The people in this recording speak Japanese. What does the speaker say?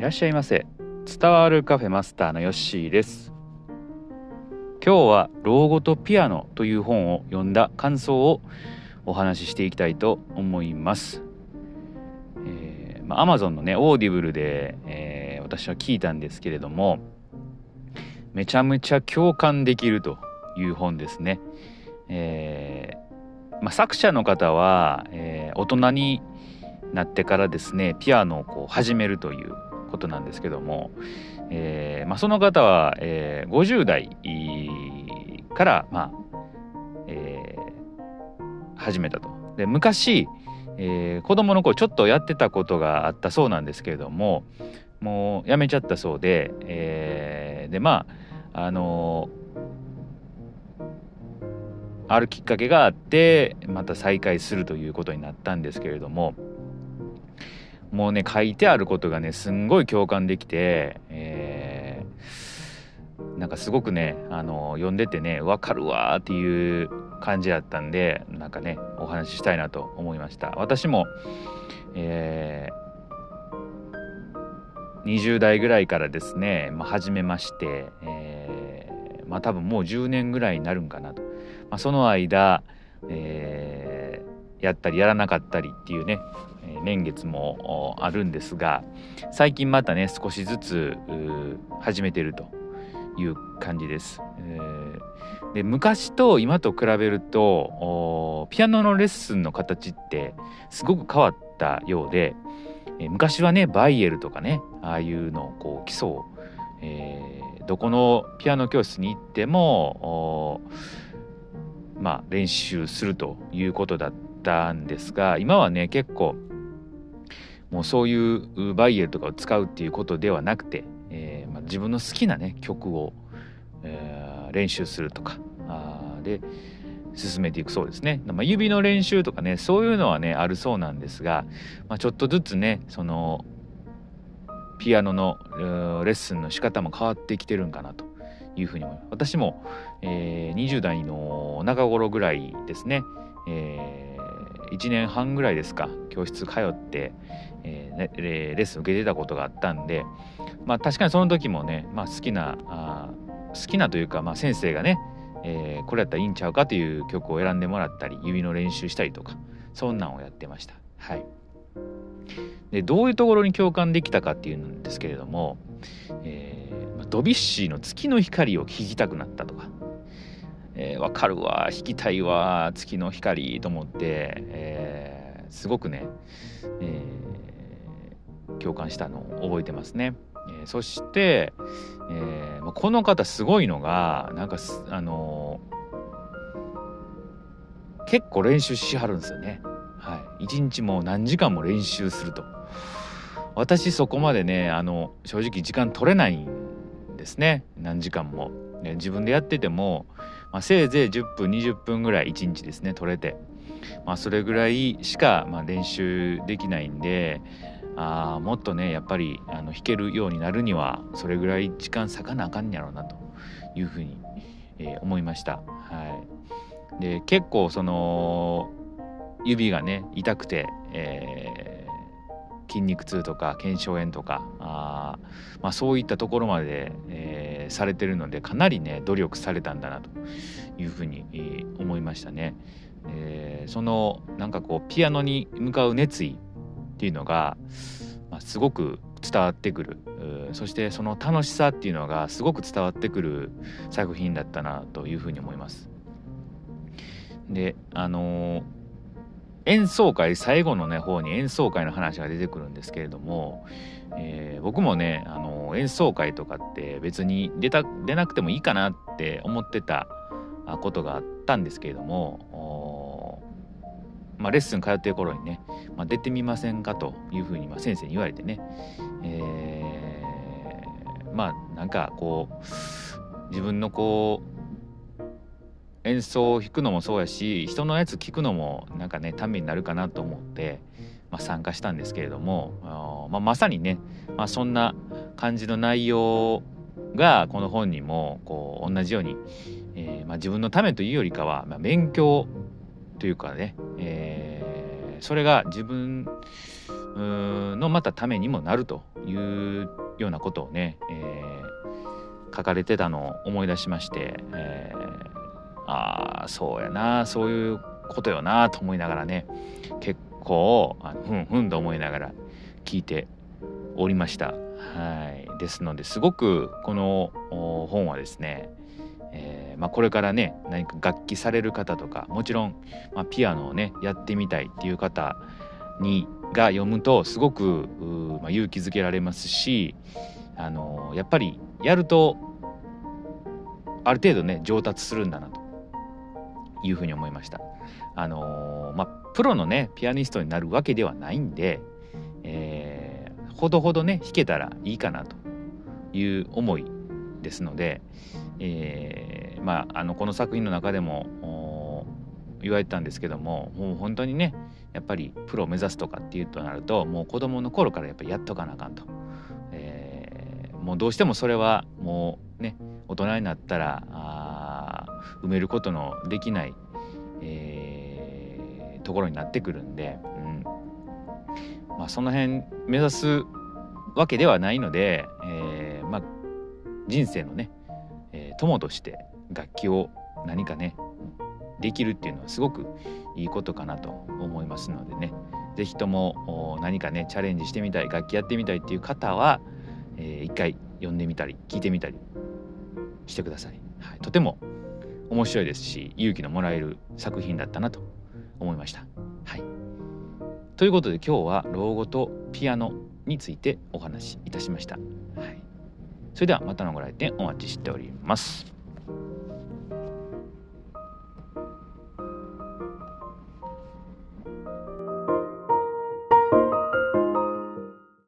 いらっしゃいませ。伝わるカフェマスターのヨッシーです。今日は老後とピアノという本を読んだ感想をお話ししていきたいと思います。えー、まあ、Amazon のねオーディブルで、えー、私は聞いたんですけれどもめちゃめちゃ共感できるという本ですね。えー、まあ、作者の方は、え大人になってからですねピアノをこう始めるということなんですけども、えーまあ、その方は、えー、50代から、まあえー、始めたと。で昔、えー、子供の頃ちょっとやってたことがあったそうなんですけれどももうやめちゃったそうで、えー、でまああのー、あるきっかけがあってまた再開するということになったんですけれどももうね書いてあることがねすんごい共感できて、えー、なんかすごくねあの読んでてね分かるわっていう感じだったんでなんかねお話ししたいなと思いました。私も、えー、20代ぐらいからですね、まあ、始めまして、えー、まあ多分もう10年ぐらいになるんかなと、まあ、その間、えー、やったりやらなかったりっていうね年月もあるんですが最近またね少しずつ始めてるという感じです。え、で昔と今と比べるとピアノのレッスンの形ってすごく変わったようで、昔はねバイエルとかねああいうのをこう基礎を、えー、どこのピアノ教室に行ってもまあ練習するということだったんですが今はね結構もうそういうバイエルとかを使うっていうことではなくて、えーまあ、自分の好きなね曲を、えー、練習するとかあで進めていくそうですね、まあ、指の練習とかねそういうのはねあるそうなんですが、まあ、ちょっとずつねそのピアノのレッスンの仕方も変わってきてるんかなと。いうふうに思います。私も、えー、20代の中頃ぐらいですね、えー、1年半ぐらいですか教室通って、えー、ね、レッスン受けてたことがあったんでまあ確かにその時もね、まあ、好きなあ好きなというか、まあ、先生がね、えー、これやったらいいんちゃうかという曲を選んでもらったり指の練習したりとかそんなんをやってました。はい、でどういうところに共感できたかっていうんですけれども、えー、ドビュッシーの「月の光」を聴きたくなったとか。えー、かるわ弾きたいわ月の光と思って、えー、すごくね、え共感したのを覚えてますね。えー、そして、えー、この方すごいのがなんかあのー、結構練習しはるんですよね。はい、一日も何時間も練習すると。私そこまでねあの正直時間取れないんですね何時間も。ね、自分でやってても、まあ、せいぜい10分20分ぐらい1日ですね取れて、まあ、それぐらいしか、まあ、練習できないんであもっとねやっぱりあの弾けるようになるにはそれぐらい時間割かなあかんやろうなというふうに、えー、思いました。はい、で結構その指がね痛くて、えー、筋肉痛とか腱鞘炎とかあ、まあ、そういったところまで、え、されてるのでかなりね努力されたんだなというふうに、えー、思いましたね。えー、そのなんかこうピアノに向かう熱意っていうのが、まあ、すごく伝わってくるそしてその楽しさっていうのがすごく伝わってくる作品だったなというふうに思います。であのー、演奏会最後のね方に演奏会の話が出てくるんですけれども、えー、僕もね、あの、演奏会とかって別に出た出なくてもいいかなって思ってたことがあったんですけれどもまあ、レッスン通ってる頃にね、まあ、出てみませんかというふうにまあ先生に言われてね、えー、まあなんかこう自分のこう演奏を弾くのもそうやし人のやつ聞くのもなんかねためになるかなと思って、まあ、参加したんですけれども、まあ、まさにね、まあ、そんな感じの内容がこの本にもこう同じように、えーまあ、自分のためというよりかは、ま、勉強というかね、えー、それが自分のまたためにもなるというようなことをね、えー、書かれてたのを思い出しまして、えー、ああそうやなそういうことよなと思いながらね。結構ふんふんと思いながら聞いておりました。はい。ですのですごくこの本はですね、えー、まあ、これからね何か楽器される方とかもちろん、まあ、ピアノをねやってみたいっていう方にが読むとすごく、まあ、勇気づけられますしあのやっぱりやるとある程度ね上達するんだなと。いうふうに思いました。あのまあ、プロのねピアニストになるわけではないんで、えー、ほどほどね弾けたらいいかなという思いですので、えー、まああのこの作品の中でも言われてたんですけどももう本当にねやっぱりプロを目指すとかっていうとなるともう子供の頃からやっぱりやっとかなあかんと、えー、もうどうしてもそれはもうね大人になったらあ埋めることのできない、えー、ところになってくるんで、うん。まあ、その辺目指すわけではないので、えー、まあ、人生のね、えー、友として楽器を何かねできるっていうのはすごくいいことかなと思いますのでね。是非とも何かねチャレンジしてみたい楽器やってみたいっていう方は、えー、一回読んでみたり聞いてみたりしてください、はい、とても面白いですし勇気のもらえる作品だったなと思いました。はい、ということで今日は老後とピアノについてお話しいたしました。はい、それではまたのご来店お待ちしております。